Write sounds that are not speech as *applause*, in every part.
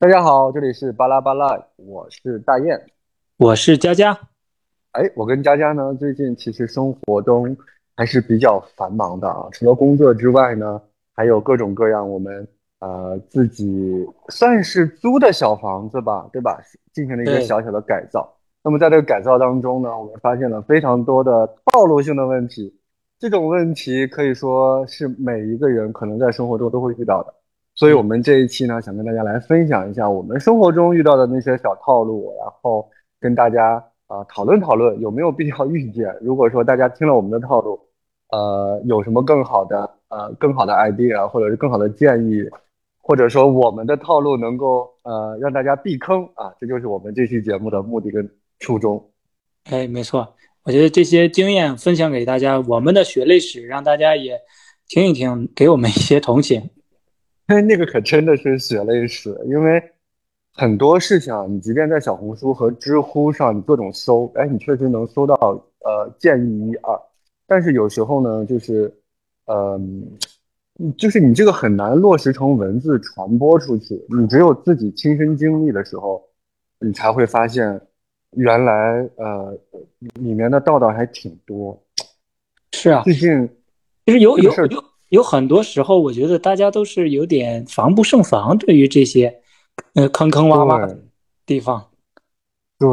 大家好，这里是巴拉巴拉，我是大雁。我是佳佳。哎，我跟佳佳呢，最近其实生活中还是比较繁忙的啊。除了工作之外呢，还有各种各样我们呃自己算是租的小房子吧，对吧？进行了一个小小的改造。那么在这个改造当中呢，我们发现了非常多的套路性的问题。这种问题可以说是每一个人可能在生活中都会遇到的。所以，我们这一期呢，想跟大家来分享一下我们生活中遇到的那些小套路，然后跟大家啊、呃讨论讨论有没有必要遇见。如果说大家听了我们的套路，呃，有什么更好的呃更好的 idea，或者是更好的建议，或者说我们的套路能够呃让大家避坑啊，这就是我们这期节目的目的跟初衷。哎，没错，我觉得这些经验分享给大家，我们的血泪史，让大家也听一听，给我们一些同情。那个可真的是血泪史，因为很多事情啊，你即便在小红书和知乎上你各种搜，哎，你确实能搜到呃建议一二，但是有时候呢，就是嗯、就是你这个很难落实成文字传播出去，你只有自己亲身经历的时候，你才会发现原来呃里面的道道还挺多。是啊，最近其实有有有有很多时候，我觉得大家都是有点防不胜防，对于这些呃坑坑洼洼的地方。对，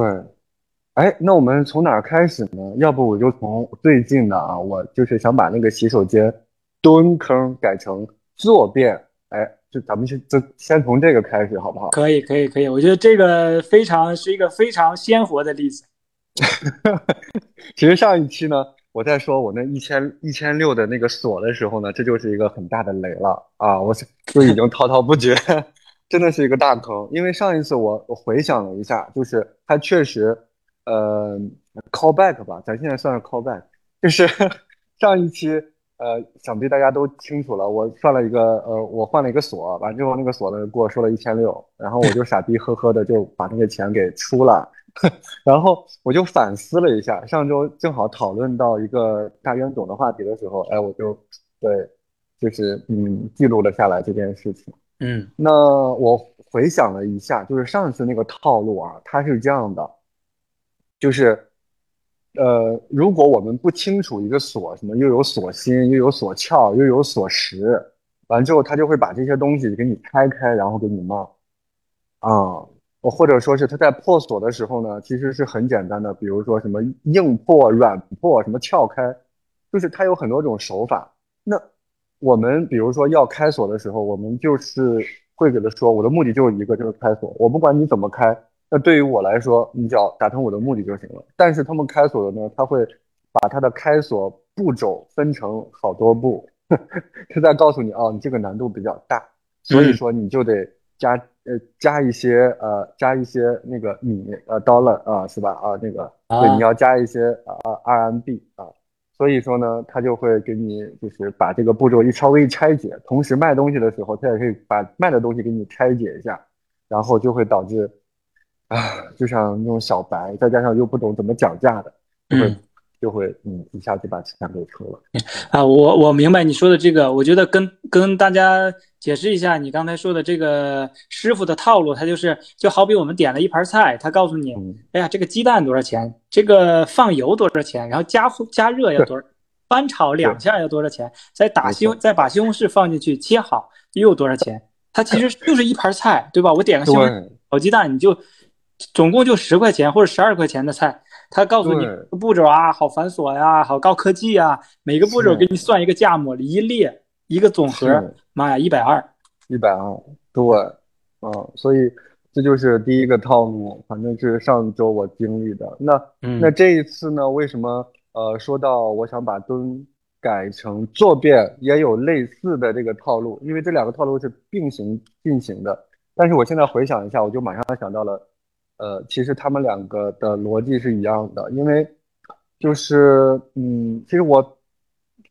哎，那我们从哪儿开始呢？要不我就从最近的啊，我就是想把那个洗手间蹲坑改成坐便，哎，就咱们就就先从这个开始，好不好？可以，可以，可以，我觉得这个非常是一个非常鲜活的例子。*laughs* 其实上一期呢，我在说我那一千一千六的那个锁的时候呢，这就是一个很大的雷了啊！我是 *laughs* 就已经滔滔不绝，真的是一个大坑。因为上一次我我回想了一下，就是它确实，呃，call back 吧，咱现在算是 call back，就是 *laughs* 上一期，呃，想必大家都清楚了，我算了一个，呃，我换了一个锁，完之后那个锁呢给我说了一千六，然后我就傻逼呵呵的就把那个钱给出了。*laughs* 然后我就反思了一下，上周正好讨论到一个大冤种的话题的时候，哎，我就对，就是嗯记录了下来这件事情。嗯那我回想了一下，就是上次那个套路啊，它是这样的，就是呃，如果我们不清楚一个锁什么又有锁芯，又有锁鞘，又有锁石，完之后他就会把这些东西给你拆开，然后给你冒啊。或者说是它在破锁的时候呢，其实是很简单的，比如说什么硬破、软破，什么撬开，就是它有很多种手法。那我们比如说要开锁的时候，我们就是会给他说，我的目的就是一个，就是开锁。我不管你怎么开，那对于我来说，你只要达成我的目的就行了。但是他们开锁的呢，他会把他的开锁步骤分成好多步，*laughs* 他在告诉你哦，你这个难度比较大，所以说你就得加呃加一些呃加一些那个米呃 dollar 啊是吧？啊那个对啊。你要加一些啊 RMB 啊，所以说呢他就会给你就是把这个步骤一稍微一拆解，同时卖东西的时候他也可以把卖的东西给你拆解一下，然后就会导致啊就像那种小白再加上又不懂怎么讲价的，就会嗯就会嗯一下就把钱给抽了。*laughs* 啊，我我明白你说的这个，我觉得跟跟大家解释一下你刚才说的这个师傅的套路，他就是就好比我们点了一盘菜，他告诉你，嗯，哎呀，这个鸡蛋多少钱？这个放油多少钱？然后加加热要多少？翻炒两下要多少钱？再打西红再把西红柿放进去切好又多少钱？它其实就是一盘菜，对吧？我点个西红柿炒鸡蛋，你就总共就十块钱或者十二块钱的菜，他告诉你步骤啊，好繁琐呀，好高科技呀，每个步骤给你算一个价目，一列一个总和，妈呀，一百二。一百二，对，嗯，所以这就是第一个套路，反正是上周我经历的。那嗯那这一次呢，为什么呃说到我想把蹲改成坐便，也有类似的这个套路，因为这两个套路是并行进行的。但是我现在回想一下，我就马上想到了，呃，其实他们两个的逻辑是一样的，因为就是嗯，其实我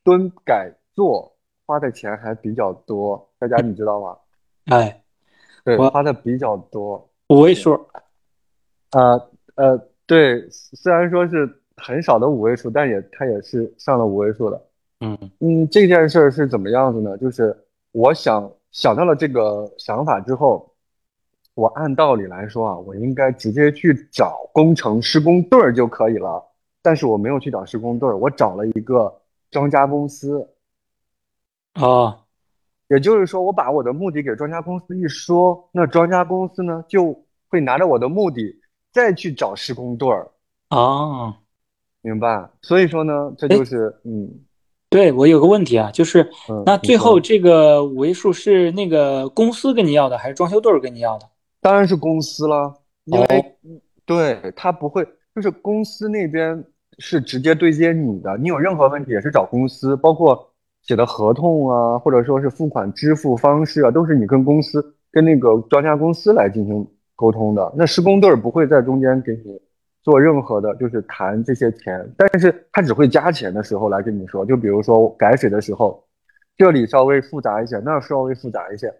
蹲改做花的钱还比较多，大家你知道吗？哎，对，我花的比较多。五位数，呃呃，对，虽然说是很少的五位数，但也它也是上了五位数的。嗯嗯，这件事儿是怎么样子呢？就是我想想到了这个想法之后，我按道理来说啊，我应该直接去找工程施工队儿就可以了。但是我没有去找施工队儿，我找了一个庄家公司。哦，也就是说，我把我的目的给庄家公司一说，那庄家公司呢就会拿着我的目的再去找施工队儿。哦，明白？所以说呢，这就是嗯对，我有个问题啊，就是嗯，那最后这个五位数是那个公司跟你要的，还是装修队儿跟你要的？当然是公司了，因哦为对他不会，就是公司那边是直接对接你的，你有任何问题也是找公司，包括写的合同啊，或者说是付款支付方式啊，都是你跟公司跟那个专家公司来进行沟通的。那施工队儿不会在中间给你做任何的，就是谈这些钱，但是他只会加钱的时候来跟你说，就比如说改水的时候，这里稍微复杂一些，那儿稍微复杂一些。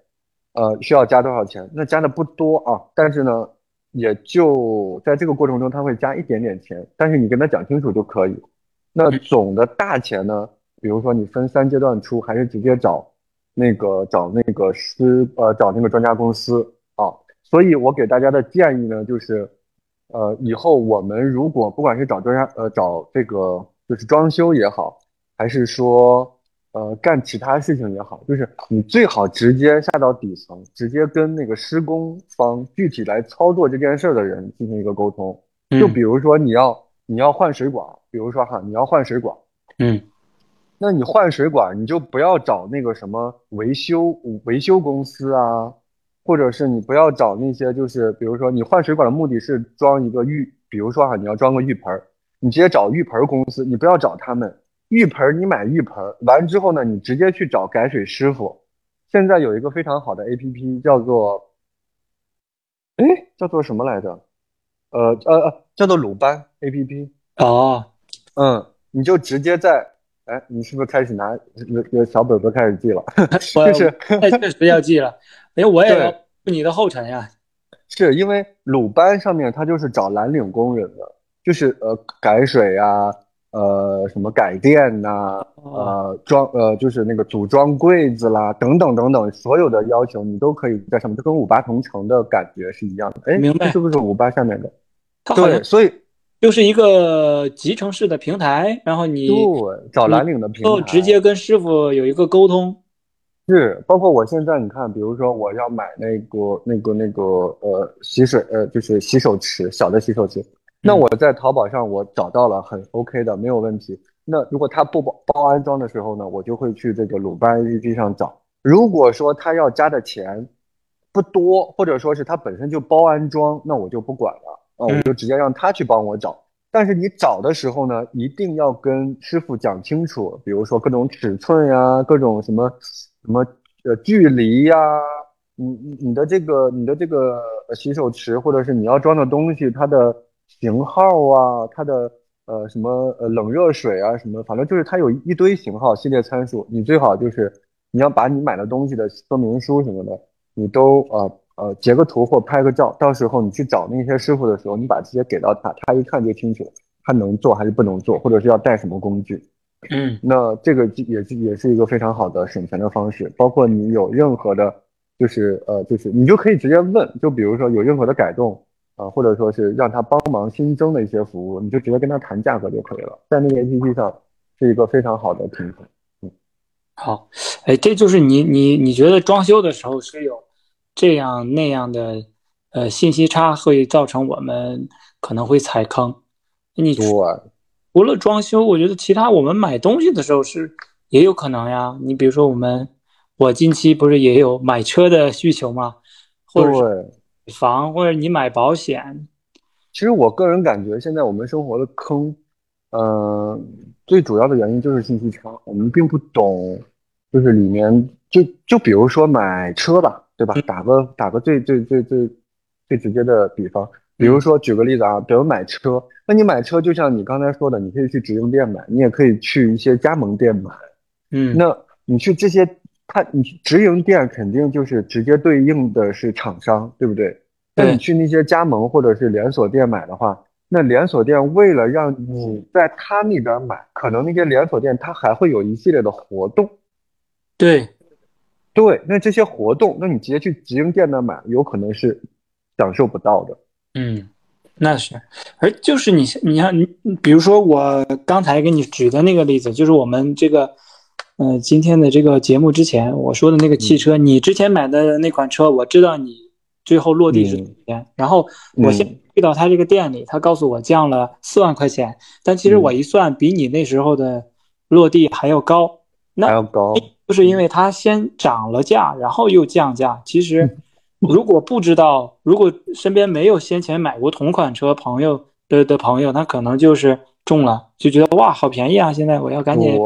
呃，需要加多少钱？那加的不多啊，但是呢，也就在这个过程中，他会加一点点钱，但是你跟他讲清楚就可以。那总的大钱呢，比如说你分三阶段出，还是直接找那个找那个师呃找那个专家公司啊。所以我给大家的建议呢，就是呃以后我们如果不管是找专家呃找这个就是装修也好，还是说呃干其他事情也好，就是你最好直接下到底层，直接跟那个施工方具体来操作这件事儿的人进行一个沟通。就嗯比如说你要你要换水管，比如说哈你要换水管，嗯那你换水管你就不要找那个什么维修维修公司啊，或者是你不要找那些就是比如说你换水管的目的是装一个浴，比如说哈你要装个浴盆儿，你直接找浴盆儿公司，你不要找他们。浴盆儿你买浴盆儿，完之后呢，你直接去找改水师傅。现在有一个非常好的 APP 叫做，哎，叫做什么来着？呃呃呃，叫做鲁班 APP。哦，嗯，你就直接在，哎，你是不是开始拿那个小本本开始记了？*laughs* 就是我确实要记了，因为我也要步你的后尘呀。是因为鲁班上面它就是找蓝领工人的，就是呃改水啊，呃什么改电呐、哦，呃装呃就是那个组装柜子啦，等等等等，所有的要求你都可以在上面，就跟五八同城的感觉是一样的。哎，明白是不是五八下面的？它对，所以就是一个集成式的平台，然后你对找蓝领的平就台，直接跟师傅有一个沟通。是，包括我现在你看，比如说我要买那个那个那个呃洗水呃就是洗手池小的洗手池，那嗯我在淘宝上我找到了很 OK 的，没有问题。那如果他不包包安装的时候呢，我就会去这个鲁班 APP 上找。如果说他要加的钱不多，或者说是他本身就包安装，那我就不管了啊，我嗯就直接让他去帮我找。但是你找的时候呢，一定要跟师傅讲清楚，比如说各种尺寸呀，各种什么什么呃距离呀，你你你的这个你的这个呃洗手池或者是你要装的东西，它的型号啊，它的呃什么呃冷热水啊什么，反正就是它有一堆型号系列参数，你最好就是你要把你买的东西的说明书什么的，你都呃呃截个图或拍个照，到时候你去找那些师傅的时候，你把这些给到他，他一看就清楚，他能做还是不能做，或者是要带什么工具。嗯那这个也是也是一个非常好的省钱的方式，包括你有任何的，就是呃，就是你就可以直接问，就比如说有任何的改动啊、呃或者说是让他帮忙新增的一些服务，你就直接跟他谈价格就可以了，在那个 APP 上是一个非常好的平台。嗯好，哎，这就是你你你觉得装修的时候是有这样那样的呃信息差，会造成我们可能会踩坑。你对，除了装修，我觉得其他我们买东西的时候是也有可能呀。你比如说我们，我近期不是也有买车的需求吗？或者房，或者你买保险，其实我个人感觉，现在我们生活的坑，呃，最主要的原因就是信息差，我们并不懂，就是里面就就比如说买车吧，对吧？打个打个最最最最最直接的比方，比如说举个例子啊，比如买车，那你买车就像你刚才说的，你可以去直营店买，你也可以去一些加盟店买，嗯，那你去这些，它你去直营店肯定就是直接对应的是厂商，对不对？那你去那些加盟或者是连锁店买的话，那连锁店为了让你在他那边买，可能那些连锁店它还会有一系列的活动。对，对，那这些活动，那你直接去直营店那买，有可能是享受不到的。嗯，那是。而就是你，你看，你比如说我刚才给你举的那个例子，就是我们这个，呃，今天的这个节目之前我说的那个汽车，你之前买的那款车，我知道你最后落地是多少钱，然后我先去到他这个店里，他告诉我降了四万块钱，但其实我一算，比你那时候的落地还要高。那还要高，就是因为它先涨了价，然后又降价。其实，*laughs* 如果不知道，如果身边没有先前买过同款车朋友的的朋友，那可能就是中了，就觉得哇，好便宜啊！现在我要赶紧，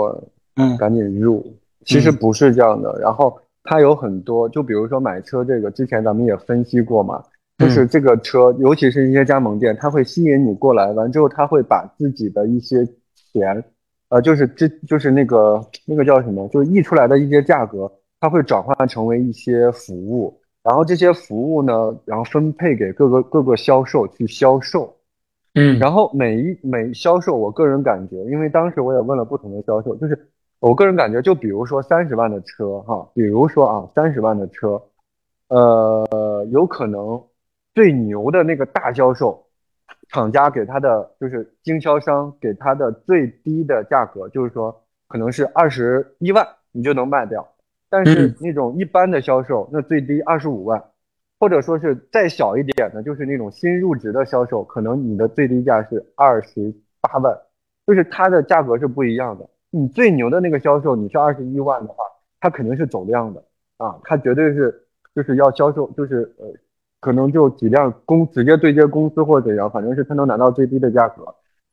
嗯，赶紧入。其实不是这样的。然后它有很多，就比如说买车这个，之前咱们也分析过嘛，就是这个车，尤其是一些加盟店，它会吸引你过来，完之后他会把自己的一些钱。呃，就是这就是那个那个叫什么，就是溢出来的一些价格，它会转换成为一些服务，然后这些服务呢，然后分配给各个各个销售去销售，嗯，然后每一每销售，我个人感觉，因为当时我也问了不同的销售，就是我个人感觉，就比如说三十万的车哈，比如说啊三十万的车，呃，有可能最牛的那个大销售。厂家给他的就是经销商给他的最低的价格，就是说可能是二十一万你就能卖掉，但是那种一般的销售，那最低二十五万，或者说是再小一点的，就是那种新入职的销售，可能你的最低价是二十八万，就是它的价格是不一样的。你最牛的那个销售，你是二十一万的话，他肯定是走量的啊，他绝对是就是要销售，就是呃。可能就几辆公直接对接公司或者怎样，反正是他能拿到最低的价格，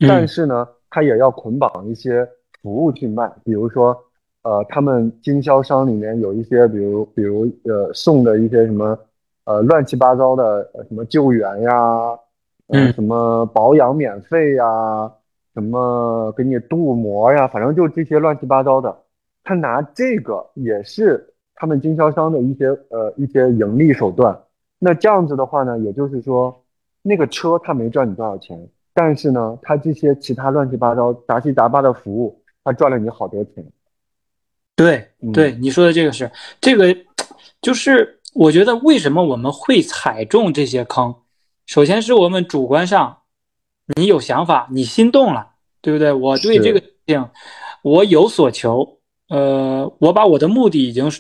但是呢，他也要捆绑一些服务去卖，比如说，呃，他们经销商里面有一些，比如比如呃送的一些什么，呃乱七八糟的什么救援呀，嗯，什么保养免费呀，什么给你镀膜呀，反正就这些乱七八糟的，他拿这个也是他们经销商的一些呃一些盈利手段。那这样子的话呢，也就是说，那个车他没赚你多少钱，但是呢，他这些其他乱七八糟、杂七杂八的服务，他赚了你好多钱。对，对，你说的这个是这个，就是我觉得为什么我们会踩中这些坑，首先是我们主观上，你有想法，你心动了，对不对？我对这个事情我有所求，呃，我把我的目的已经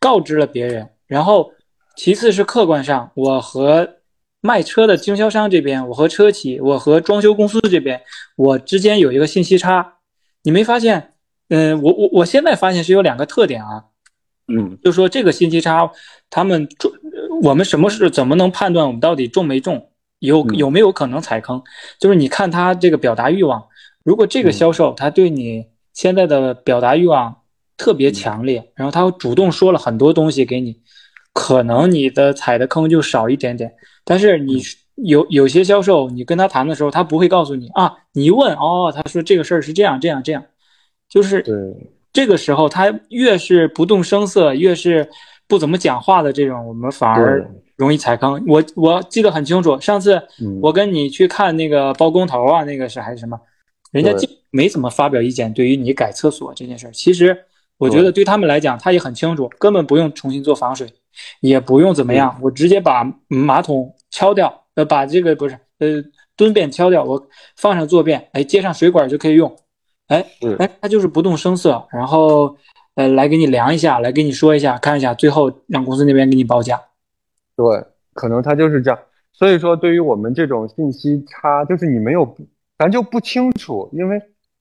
告知了别人，然后。其次是客观上，我和卖车的经销商这边，我和车企，我和装修公司这边，我之间有一个信息差。你没发现？嗯，我我我现在发现是有两个特点啊。嗯，就说这个信息差，他们中，我们什么是怎么能判断我们到底中没中，有有没有可能踩坑？就是你看他这个表达欲望，如果这个销售他对你现在的表达欲望特别强烈，然后他主动说了很多东西给你。可能你的踩的坑就少一点点，但是你有有些销售，你跟他谈的时候，他不会告诉你啊。你一问哦，他说这个事儿是这样这样这样，就是这个时候，他越是不动声色，越是不怎么讲话的这种，我们反而容易踩坑。我我记得很清楚，上次我跟你去看那个包工头啊，那个是还是什么，人家就没怎么发表意见，对于你改厕所这件事儿，其实我觉得对他们来讲，他也很清楚，根本不用重新做防水。也不用怎么样，我直接把马桶敲掉，呃，把这个不是呃蹲便敲掉，我放上坐便，哎，接上水管就可以用，哎，哎，他就是不动声色，然后呃来给你量一下，来给你说一下，看一下，最后让公司那边给你报价。对，可能他就是这样。所以说，对于我们这种信息差，就是你没有，咱就不清楚，因为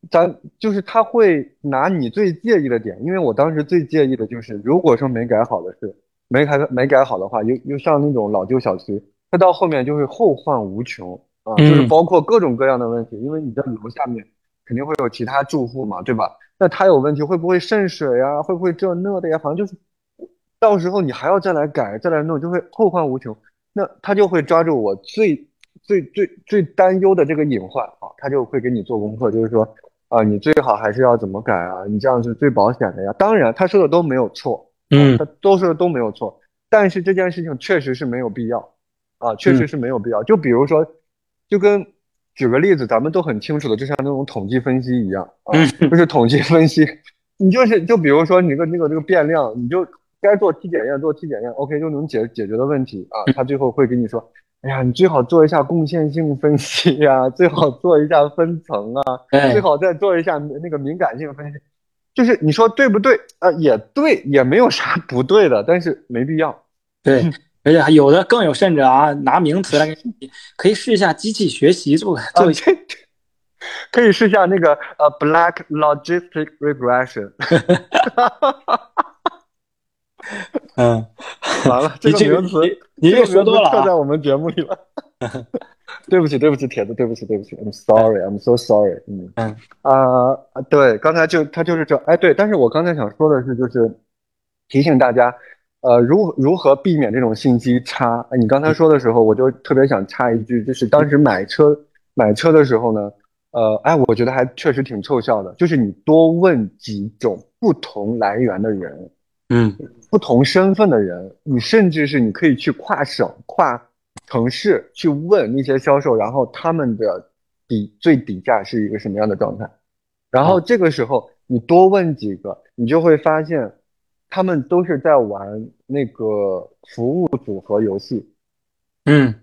咱就是他会拿你最介意的点，因为我当时最介意的就是，如果说没改好的是。没改没改好的话，又又像那种老旧小区，它到后面就会后患无穷啊，就是包括各种各样的问题，因为你在楼下面肯定会有其他住户嘛，对吧？那他有问题，会不会渗水呀？会不会这那的呀？反正就是，到时候你还要再来改，再来弄，就会后患无穷。那他就会抓住我最最最最担忧的这个隐患啊，他就会给你做功课，就是说啊，你最好还是要怎么改啊？你这样是最保险的呀。当然，他说的都没有错。嗯，他都说的都没有错，但是这件事情确实是没有必要，啊，确实是没有必要。就比如说，就跟举个例子，咱们都很清楚的，就像那种统计分析一样啊，就是统计分析，*laughs* 你就是就比如说你个那个这个变量，你就该做体检验做体检验，OK 就能解解决的问题啊，他最后会跟你说，哎呀，你最好做一下贡献性分析呀，*laughs* 最好做一下分层啊，最好再做一下那个敏感性分析。就是你说对不对？呃，也对，也没有啥不对的，但是没必要。对，而且还有的更有甚者啊，拿名词来给你，可以试一下机器学习做做一下，可以试一下那个呃，Black Logistic Regression。*laughs* 嗯，*laughs* 完了，这个名词你又学多了，刻在我们节目里了。*laughs* 对不起，对不起，铁子，对不起，对不起，I'm sorry，I'm so sorry。嗯嗯啊，对，刚才就他就是这，哎，对，但是我刚才想说的是，就是提醒大家，呃，如如何避免这种信息差？你刚才说的时候，我就特别想插一句，就是当时买车买车的时候呢，呃，哎，我觉得还确实挺凑效的，就是你多问几种不同来源的人。嗯，不同身份的人，你甚至是你可以去跨省、跨城市去问那些销售，然后他们的底最底价是一个什么样的状态？然后这个时候你多问几个，你就会发现，他们都是在玩那个服务组合游戏。嗯，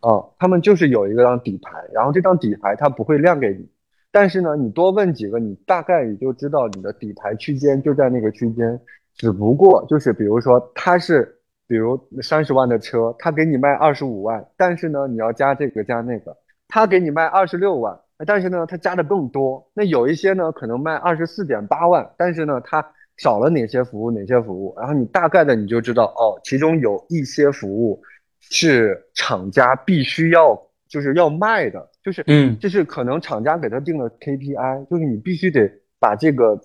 啊，他们就是有一个张底牌，然后这张底牌它不会亮给你，但是呢，你多问几个，你大概也就知道你的底牌区间就在那个区间。只不过就是，比如说他是，比如三十万的车，他给你卖二十五万，但是呢，你要加这个加那个，他给你卖二十六万，但是呢，他加的更多。那有一些呢，可能卖二十四点八万，但是呢，他少了哪些服务，哪些服务，然后你大概的你就知道，哦，其中有一些服务是厂家必须要就是要卖的，就是嗯，就是可能厂家给他定了 KPI，就是你必须得把这个。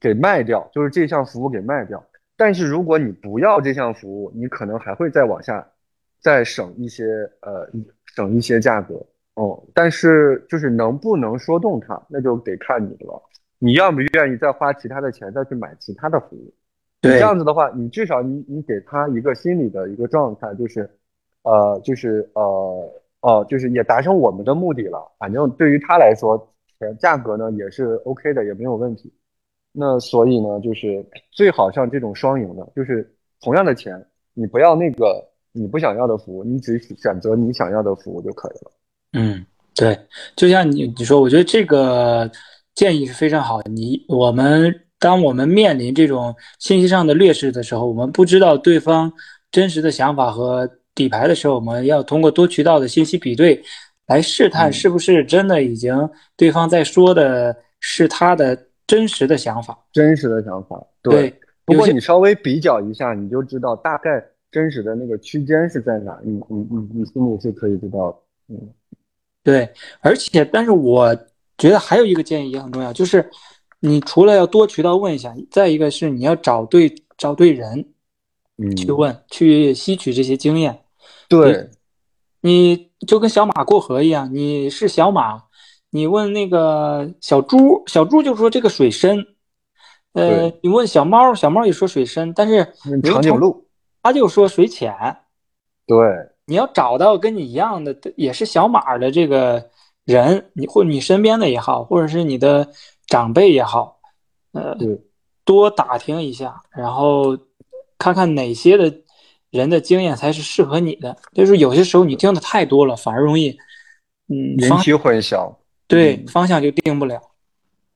给卖掉，就是这项服务给卖掉。但是如果你不要这项服务，你可能还会再往下，再省一些，呃，省一些价格。哦，但是就是能不能说动它，那就得看你了。你愿不愿意再花其他的钱再去买其他的服务？对，这样子的话，你至少你你给他一个心理的一个状态，就是，呃，就是呃，哦，就是也达成我们的目的了。反正对于他来说，价格呢也是 OK 的，也没有问题。那所以呢，就是最好像这种双赢的，就是同样的钱，你不要那个你不想要的服务，你只选择你想要的服务就可以了。嗯，对，就像你你说，我觉得这个建议是非常好的。你我们当我们面临这种信息上的劣势的时候，我们不知道对方真实的想法和底牌的时候，我们要通过多渠道的信息比对，来试探是不是真的已经对方在说的是他的。真实的想法，真实的想法，对。不过你稍微比较一下，你就知道大概真实的那个区间是在哪，你你你你心里是可以知道。嗯，对。而且，但是我觉得还有一个建议也很重要，就是你除了要多渠道问一下，再一个是你要找对找对人，嗯，去问，去吸取这些经验。对，你就跟小马过河一样，你是小马。你问那个小猪，小猪就说这个水深，呃，你问小猫，小猫也说水深，但是长颈鹿它就说水浅。对，你要找到跟你一样的，也是小马的这个人，你或你身边的也好，或者是你的长辈也好，呃，多打听一下，然后看看哪些的人的经验才是适合你的。就是有些时候你听的太多了，反而容易嗯引起混淆。对方向就定不了，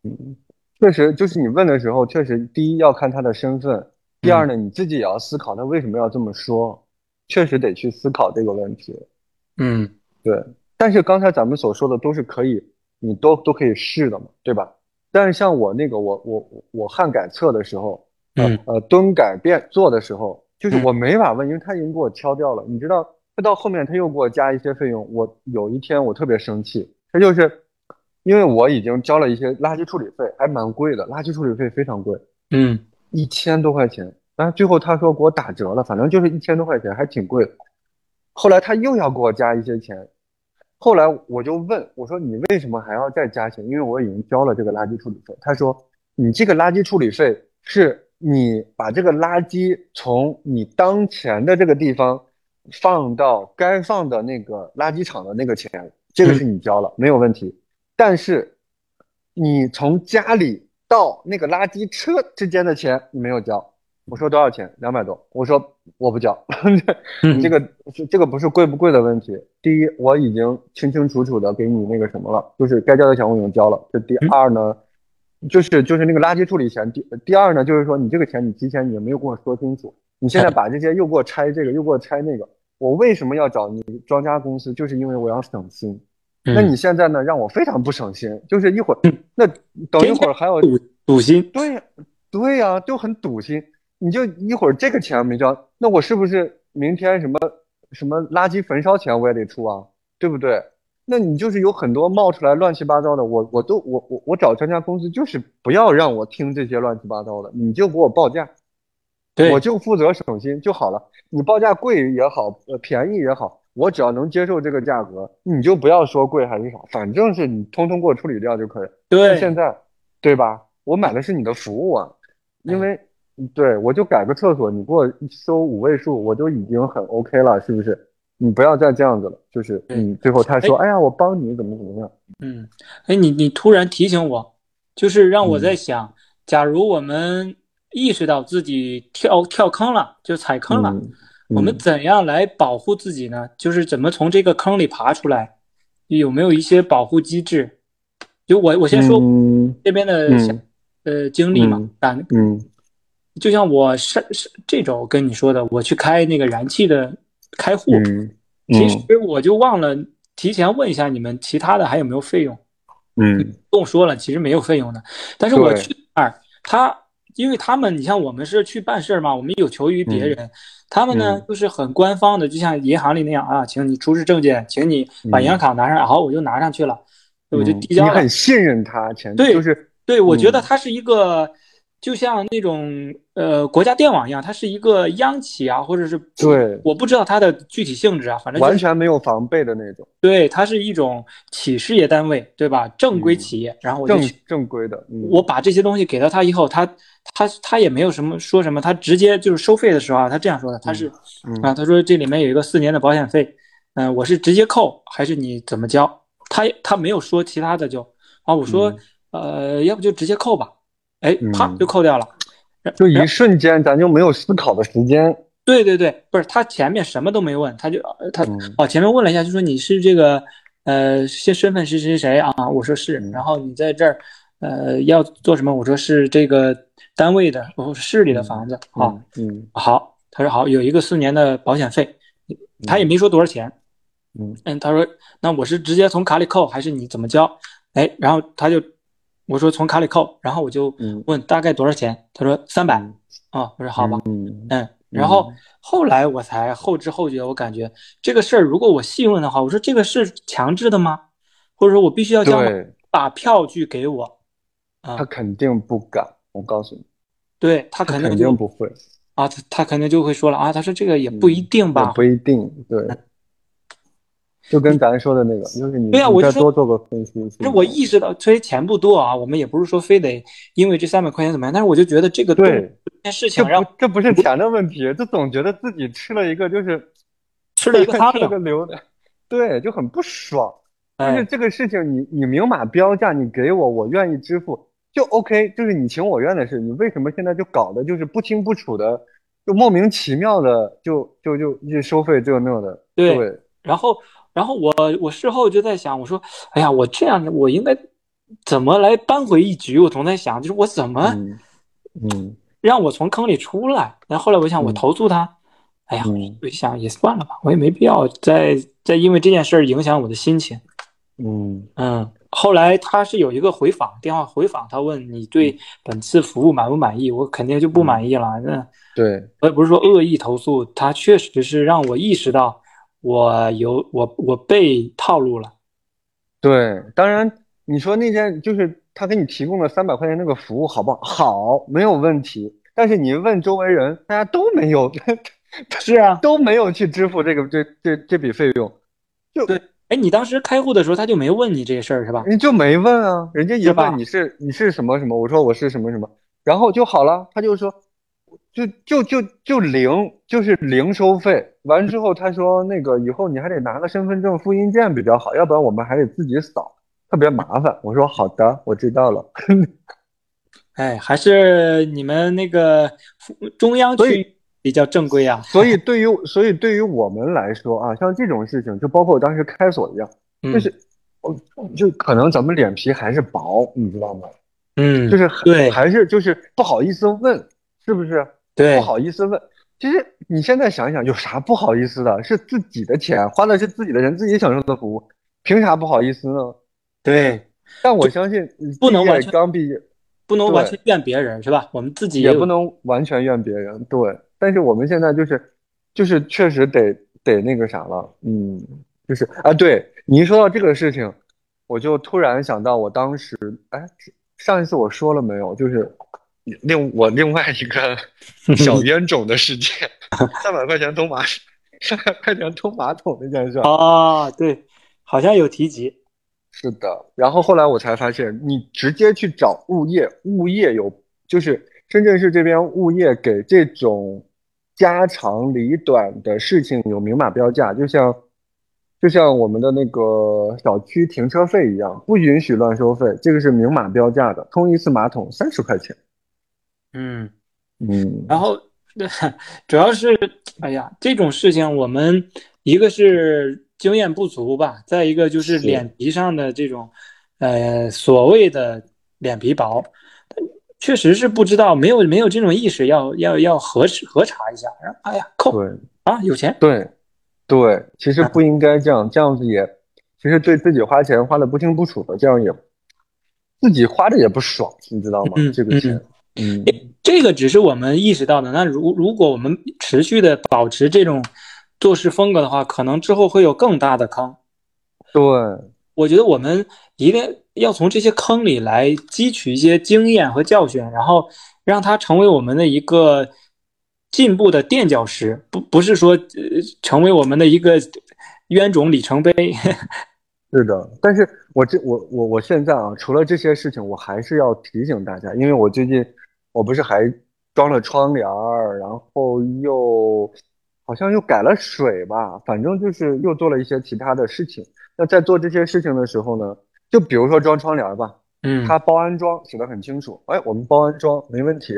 嗯，确实就是你问的时候，确实第一要看他的身份，第二呢，你自己也要思考他为什么要这么说，确实得去思考这个问题。嗯，对。但是刚才咱们所说的都是可以，你都都可以试的嘛，对吧？但是像我那个，我我我汉改测的时候，嗯呃蹲改变做的时候，就是我没法问，因为他已经给我敲掉了。你知道，他到后面他又给我加一些费用，我有一天我特别生气，他就是。因为我已经交了一些垃圾处理费，还蛮贵的，垃圾处理费非常贵，嗯，一千多块钱。但是最后他说给我打折了，反正就是一千多块钱，还挺贵的。后来他又要给我加一些钱，后来我就问我说：“你为什么还要再加钱？”因为我已经交了这个垃圾处理费。他说：“你这个垃圾处理费是你把这个垃圾从你当前的这个地方放到该放的那个垃圾场的那个钱，这个是你交了，没有问题。”但是，你从家里到那个垃圾车之间的钱你没有交，我说多少钱？两百多。我说我不交。*laughs* 嗯这个是这个不是贵不贵的问题。第一，我已经清清楚楚的给你那个什么了，就是该交的钱我已经交了。这第嗯二呢，就是就是那个垃圾处理钱。第第二呢，就是说你这个钱你提前也没有跟我说清楚，你现在把这些又给我拆这个又给我拆那个，我为什么要找你庄家公司？就是因为我要省心。那嗯你现在呢，让我非常不省心，就是一会儿那等一会儿还有赌赌心，对呀，对呀，就很堵心。你就一会儿这个钱没交，那我是不是明天什么什么垃圾焚烧钱我也得出啊？对不对？那你就是有很多冒出来乱七八糟的，我我都我我我找专家公司就是不要让我听这些乱七八糟的，你就给我报价，对我就负责省心就好了。你报价贵也好，呃便宜也好，我只要能接受这个价格，你就不要说贵还是啥，反正是你通通给我处理掉就可以。对现在，对吧？我买的是你的服务啊，因为对我就改个厕所，你给我收五位数，我就已经很 OK 了，是不是？你不要再这样子了，就是对嗯，最后他说，哎呀，我帮你怎么怎么样，嗯，哎，你你突然提醒我，就是让我嗯在想，假如我们意识到自己跳跳坑了，就踩坑了，嗯我们嗯怎样来保护自己呢？就是怎么从这个坑里爬出来？有没有一些保护机制？就我我先说嗯这边的嗯呃经历嘛嗯，感嗯就像我上上这周跟你说的，我去开那个燃气的开户，嗯其实我就忘了提前问一下你们其他的还有没有费用。嗯跟我说了，其实没有费用的。但是我去那儿，他因为他们，你像我们是去办事儿嘛，我们有求于别人，他们呢嗯就是很官方的，就像银行里那样啊，请你出示证件，请你把银行卡拿上，好，我就拿上去了，我就嗯递交了你很。信任他，前对就是对，我觉得他是一个。就像那种呃国家电网一样，它是一个央企啊，或者是对。我不知道它的具体性质啊，反正就是完全没有防备的那种，对，它是一种企事业单位，对吧？正规嗯。企业，然后我就正规的，嗯。我把这些东西给到他以后，他他他也没有什么说什么，他直接就是收费的时候啊，他这样说的，他是嗯。啊，他说这里面有一个四年的保险费，嗯、我是直接扣还是你怎么交？他他没有说其他的就啊，我说、呃，要不就直接扣吧，哎，啪嗯就扣掉了。就一瞬间咱就没有思考的时间，对对对，不是他前面什么都没问，他就呃他嗯哦前面问了一下，就说你是这个呃身身份是谁谁啊？我说是，嗯然后你在这儿呃要做什么？我说是这个单位的，我说市里的房子啊。嗯嗯好，他说好，有一个四年的保险费，他也没说多少钱。嗯嗯，他说那我是直接从卡里扣还是你怎么交？哎，然后他就我说从卡里扣，然后我就嗯问大概多少钱？他说三百啊，我说好吧，嗯嗯，然后后来我才后知后觉，我感觉这个事儿如果我细问的话，我说这个是强制的吗？或者说我必须要将对把票据给我啊他？肯定不敢，我告诉你，对他他肯肯定不会，啊，他他肯定就会说了啊，他说这个也不一定吧也，不一定，对。就跟咱说的那个，就是你你对啊我就说再多做个分析。其实我意识到，虽然钱不多啊，我们也不是说非得因为这三百块钱怎么样，但是我就觉得这个对这件事情让不这不是钱的问题，就总觉得自己吃了一个就是吃了一个苍 *laughs* 吃了个蝇，流的，对，就很不爽。就是哎，这个事情你，你明码标价，你给我，我愿意支付，就 OK。就是你情我愿的事，你为什么现在就搞的就是不清不楚的，就莫名其妙的就就就就收费这那的？对对，然后然后我我事后就在想，我说，哎呀，我这样我应该怎么来扳回一局？我总在想，就是我怎么嗯嗯让我从坑里出来？然后后来我想，我嗯投诉他，哎呀，嗯我一想也算了吧，我也没必要再再因为这件事儿影响我的心情。嗯嗯，后来他是有一个回访电话回访，他问你对本次服务满不满意？我肯定就不满意了。那对，我也不是说恶意投诉，他确实是让我意识到我有我我被套路了。对，当然你说那天就是他给你提供了三百块钱那个服务好不好？好，没有问题。但是你问周围人，大家都没有，*laughs* 是啊，都没有去支付这个这这这笔费用，就对哎，你当时开户的时候他就没问你这事儿是吧？你就没问啊，人家一问你是你是什么什么，我说我是什么什么，然后就好了，他就说，就就就就零，就是零收费。完之后他说那个以后你还得拿个身份证复印件比较好，要不然我们还得自己扫，特别麻烦。我说好的，我知道了。*laughs* 哎，还是你们那个中央区比较正规啊。所以对于所以对于我们来说啊，像这种事情，就包括我当时开锁一样，就是我就可能咱们脸皮还是薄，你知道吗？嗯，就是对，还是就是不好意思问，是不是？对，不好意思问。其实你现在想想，有啥不好意思的？是自己的钱，花的是自己的人，自己享受的服务，凭啥不好意思呢？对。但我相信，不能完全刚毕业，不能完全怨别人，是吧？我们自己也不能完全怨别人。对，但是我们现在就是，就是确实得得那个啥了，嗯，就是啊，对你一说到这个事情，我就突然想到，我当时，哎，上一次我说了没有？就是另我另外一个 *laughs* 小冤种的事件，三百块钱通马，三百块钱通马桶那件事啊，对，好像有提及。是的，然后后来我才发现，你直接去找物业，物业有就是深圳市这边物业给这种家长里短的事情有明码标价，就像就像我们的那个小区停车费一样，不允许乱收费，这个是明码标价的，通一次马桶三十块钱。嗯嗯，然后 *laughs* 主要是哎呀，这种事情我们一个是。经验不足吧，再一个就是脸皮上的这种，呃，所谓的脸皮薄，确实是不知道，没有没有这种意识，要要要核核查一下。然后，哎呀，扣对啊，有钱，对对，其实不应该这样，这样子也，其实对自己花钱花的不清不楚的，这样也自己花的也不爽，你知道吗？这个钱，嗯，这个只是我们意识到的。那如如果我们持续的保持这种。做事风格的话，可能之后会有更大的坑。对，我觉得我们一定要从这些坑里来汲取一些经验和教训，然后让它成为我们的一个进步的垫脚石，不不是说呃成为我们的一个冤种里程碑。*laughs* 是的，但是我这我我我现在啊，除了这些事情，我还是要提醒大家，因为我最近我不是还装了窗帘儿，然后又。好像又改了水吧，反正就是又做了一些其他的事情。那在做这些事情的时候呢，就比如说装窗帘吧，嗯，他包安装写的很清楚，哎，我们包安装没问题，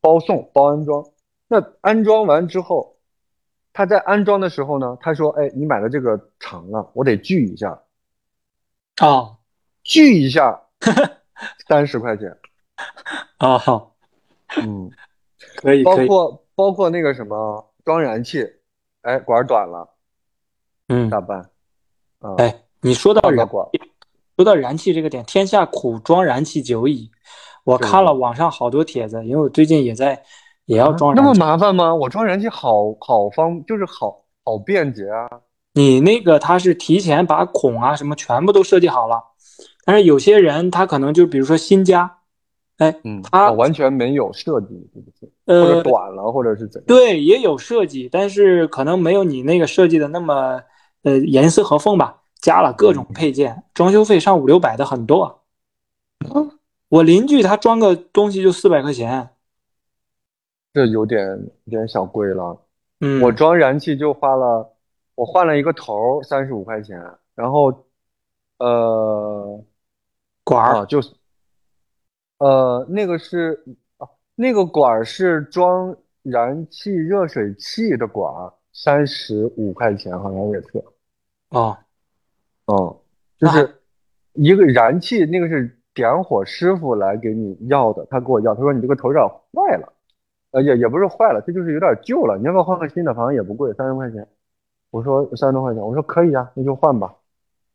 包送包安装。那安装完之后，他在安装的时候呢，他说，哎，你买的这个长了，我得锯一下。啊，锯一下，*laughs* 三十块钱。啊，好，嗯，可以，包括包括那个什么。装燃气，哎，管短了，嗯，咋办？哎，你说到燃管，说到燃气这个点，天下苦装燃气久矣。我看了网上好多帖子，因为我最近也在也要装。那么麻烦吗？我装燃气好好方，就是好好便捷啊。你那个他是提前把孔啊什么全部都设计好了，但是有些人他可能就比如说新家。哎，嗯，它完全没有设计，是不是？或者短了，或者是怎样？对，也有设计，但是可能没有你那个设计的那么呃严丝合缝吧。加了各种配件，装修费上五六百的很多。嗯，*laughs* 我邻居他装个东西就四百块钱，这有点有点小贵了。嗯，我装燃气就花了，我换了一个头三十五块钱，然后呃管儿就。呃，那个是啊，那个管儿是装燃气热水器的管儿，三十五块钱，好像也是。哦，嗯，就是一个燃气，那个是点火师傅来给你要的，他给我要，他说你这个头有点坏了，呃，也也不是坏了，这就是有点旧了，你要不要换个新的？反正也不贵，三十块钱。我说三十多块钱，我说可以啊，那就换吧。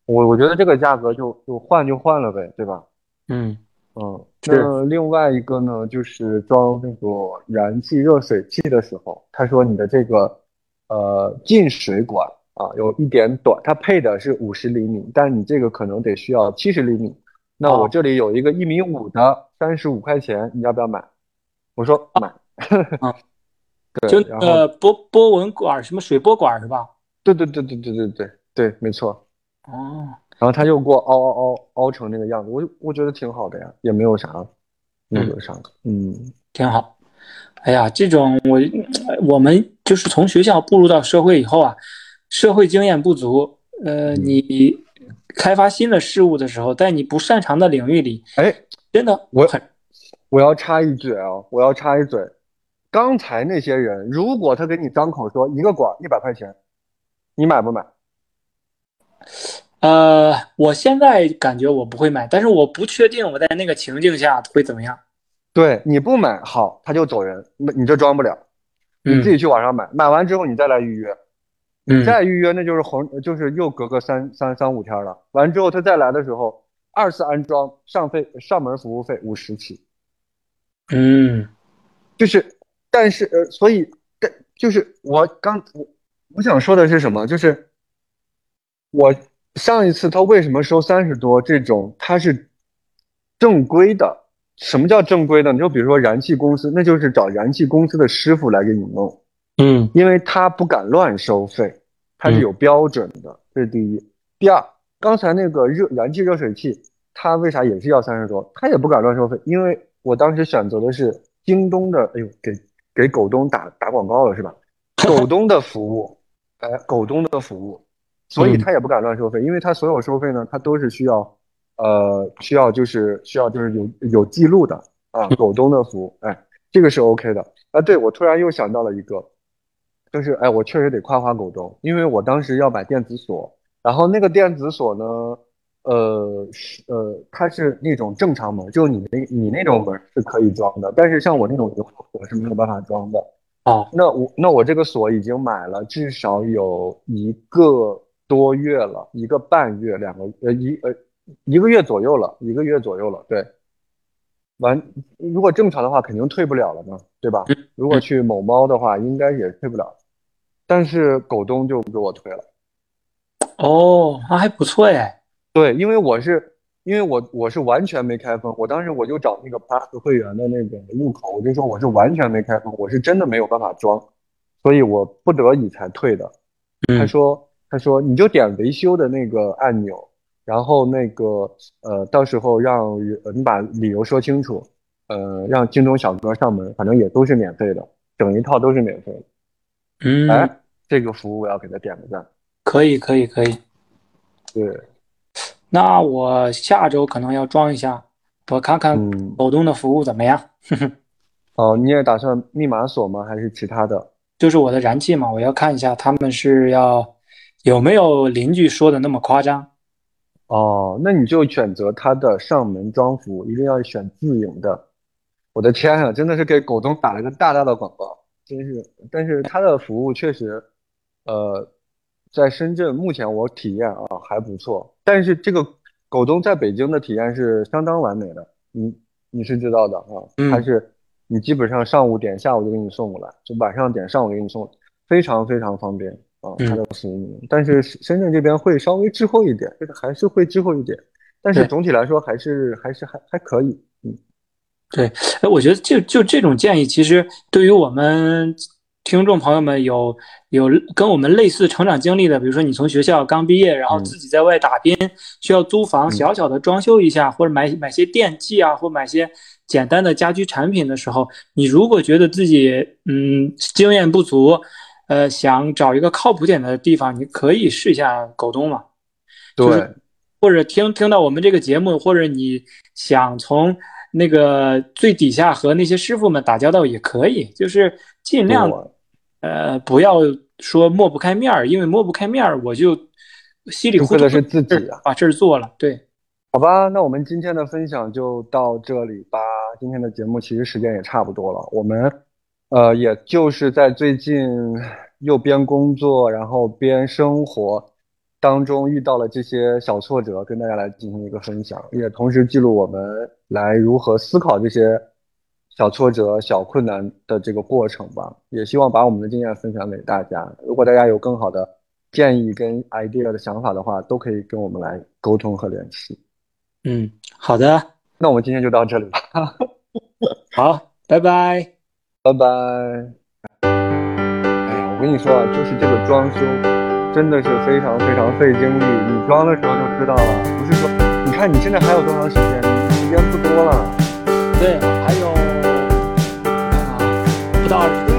我我觉得这个价格就就换就换了呗，对吧？嗯。嗯，那另外一个呢，就是装那个燃气热水器的时候，他说你的这个呃进水管啊有一点短，它配的是五十厘米，但你这个可能得需要七十厘米。那我这里有一个一米五的，三十五块钱，你要不要买？我说买。啊，*laughs* 对，就呃波波纹管什么水波管是吧？对对对对对对对对，没错。哦。然后他就给我凹凹凹凹成那个样子，我我觉得挺好的呀，也没有啥那个啥，嗯，挺好。哎呀，这种我我们就是从学校步入到社会以后啊，社会经验不足，呃，你开发新的事物的时候，在你不擅长的领域里，哎，真的我很我要插一嘴啊，我要插一嘴，刚才那些人，如果他给你张口说一个管一百块钱，你买不买？呃，我现在感觉我不会买，但是我不确定我在那个情境下会怎么样。对，你不买好，他就走人，那你这装不了，你自己去网上买，买完之后你再来预约，你再预约那就是红，就是又隔个三三三五天了。完之后他再来的时候，二次安装上费上门服务费五十起。嗯，就是，但是呃，所以但就是我刚我我想说的是什么？就是我上一次他为什么收三十多？这种他是正规的。什么叫正规的？你就比如说燃气公司，那就是找燃气公司的师傅来给你弄。嗯，因为他不敢乱收费，他是有标准的，这是第一。第二，刚才那个热燃气热水器，他为啥也是要三十多？他也不敢乱收费，因为。我当时选择的是京东的，哎呦，给给狗东打打广告了是吧？狗东的服务，哎，狗东的服务，所以他也不敢乱收费，因为他所有收费呢，他都是需要，呃，需要就是需要就是有有记录的啊。*laughs* 狗东的服务，哎，这个是 OK 的啊。对，我突然又想到了一个，就是哎，我确实得夸夸狗东，因为我当时要买电子锁，然后那个电子锁呢。呃，是呃，它是那种正常门，就你那，你那种门是可以装的，但是像我那种油锁是没有办法装的。哦，那我那我这个锁已经买了至少有一个多月了，一个半月，两个呃一呃一个月左右了，一个月左右了。对，完，如果正常的话肯定退不了了嘛，对吧？如果去某猫的话，应该也退不了，但是狗东就给我退了。哦，那还不错哎。对，因为我是，因为我我是完全没开封，我当时我就找那个 Plus 会员的那个入口，我就说我是完全没开封，我是真的没有办法装，所以我不得已才退的。他说他说你就点维修的那个按钮，然后那个呃到时候让你把理由说清楚，呃让京东小哥上门，反正也都是免费的，整一套都是免费的。嗯，哎，这个服务我要给他点个赞。可以可以可以，对。那我下周可能要装一下，我看看狗东的服务怎么样。*laughs* 哦，你也打算密码锁吗？还是其他的？就是我的燃气嘛，我要看一下他们是要有没有邻居说的那么夸张。哦，那你就选择他的上门装服务，一定要选自营的。我的天啊，真的是给狗东打了个大大的广告，真是。但是他的服务确实，呃。在深圳，目前我体验啊还不错，但是这个狗东在北京的体验是相当完美的，你你是知道的啊，它是你基本上上午点，下午就给你送过来，就晚上点，上午给你送，非常非常方便啊，它的服务。但是深圳这边会稍微滞后一点，就是还是会滞后一点，但是总体来说还是还是还还可以，嗯，对，哎，我觉得就就这种建议，其实对于我们。听众朋友们有有跟我们类似成长经历的，比如说你从学校刚毕业，然后自己在外打拼，需要租房小小的装修一下，或者买买些电器啊，或买些简单的家居产品的时候，你如果觉得自己嗯经验不足，呃想找一个靠谱点的地方，你可以试一下狗东嘛。对，或者听听到我们这个节目，或者你想从那个最底下和那些师傅们打交道也可以，就是尽量。呃，不要说抹不开面儿，因为抹不开面儿，我就稀里糊涂的是自己啊把事儿做了。对，好吧，那我们今天的分享就到这里吧。今天的节目其实时间也差不多了，我们呃，也就是在最近又边工作然后边生活当中遇到了这些小挫折，跟大家来进行一个分享，也同时记录我们来如何思考这些。小挫折、小困难的这个过程吧，也希望把我们的经验分享给大家。如果大家有更好的建议跟 idea 的想法的话，都可以跟我们来沟通和联系。嗯，好的，那我们今天就到这里吧。*laughs* 好，拜拜，拜拜。哎呀，我跟你说啊，就是这个装修真的是非常非常费精力。你装的时候就知道了，不是说你看你现在还有多长时间？时间不多了。对，还有啊，不。到二十。